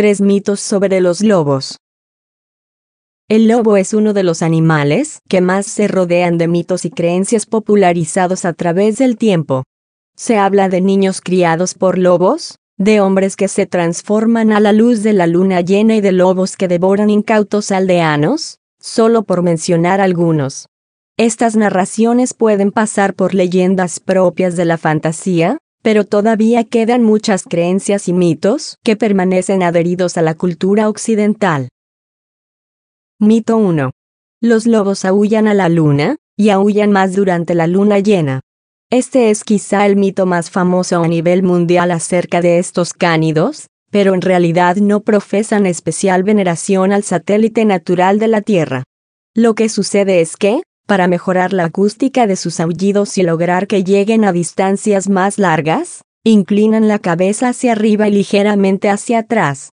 Tres mitos sobre los lobos. El lobo es uno de los animales que más se rodean de mitos y creencias popularizados a través del tiempo. Se habla de niños criados por lobos, de hombres que se transforman a la luz de la luna llena y de lobos que devoran incautos aldeanos, solo por mencionar algunos. Estas narraciones pueden pasar por leyendas propias de la fantasía, pero todavía quedan muchas creencias y mitos que permanecen adheridos a la cultura occidental. Mito 1. Los lobos aullan a la luna, y aullan más durante la luna llena. Este es quizá el mito más famoso a nivel mundial acerca de estos cánidos, pero en realidad no profesan especial veneración al satélite natural de la Tierra. Lo que sucede es que, para mejorar la acústica de sus aullidos y lograr que lleguen a distancias más largas, inclinan la cabeza hacia arriba y ligeramente hacia atrás.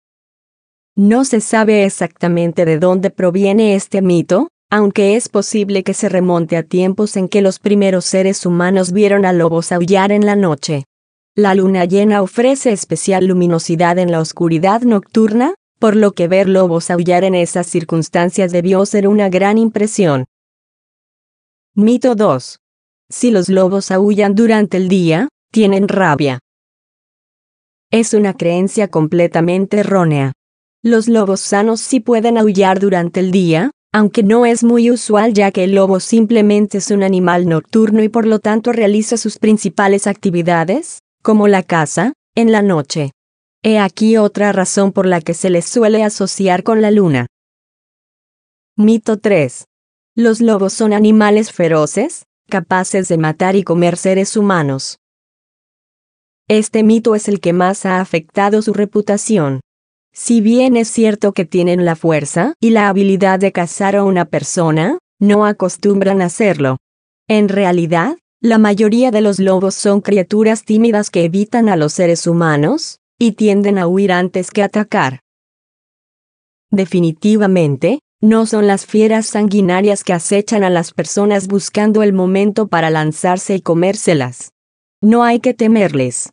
No se sabe exactamente de dónde proviene este mito, aunque es posible que se remonte a tiempos en que los primeros seres humanos vieron a lobos aullar en la noche. La luna llena ofrece especial luminosidad en la oscuridad nocturna, por lo que ver lobos aullar en esas circunstancias debió ser una gran impresión. Mito 2. Si los lobos aullan durante el día, tienen rabia. Es una creencia completamente errónea. Los lobos sanos sí pueden aullar durante el día, aunque no es muy usual ya que el lobo simplemente es un animal nocturno y por lo tanto realiza sus principales actividades, como la caza, en la noche. He aquí otra razón por la que se les suele asociar con la luna. Mito 3. Los lobos son animales feroces, capaces de matar y comer seres humanos. Este mito es el que más ha afectado su reputación. Si bien es cierto que tienen la fuerza y la habilidad de cazar a una persona, no acostumbran a hacerlo. En realidad, la mayoría de los lobos son criaturas tímidas que evitan a los seres humanos, y tienden a huir antes que atacar. Definitivamente, no son las fieras sanguinarias que acechan a las personas buscando el momento para lanzarse y comérselas. No hay que temerles.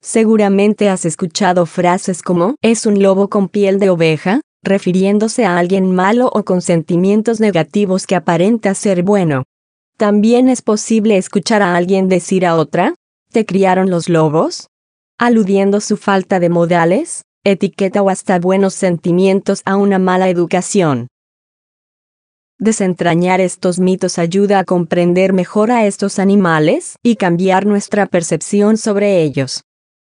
Seguramente has escuchado frases como es un lobo con piel de oveja, refiriéndose a alguien malo o con sentimientos negativos que aparenta ser bueno. También es posible escuchar a alguien decir a otra, ¿te criaron los lobos? aludiendo su falta de modales, etiqueta o hasta buenos sentimientos a una mala educación. Desentrañar estos mitos ayuda a comprender mejor a estos animales y cambiar nuestra percepción sobre ellos.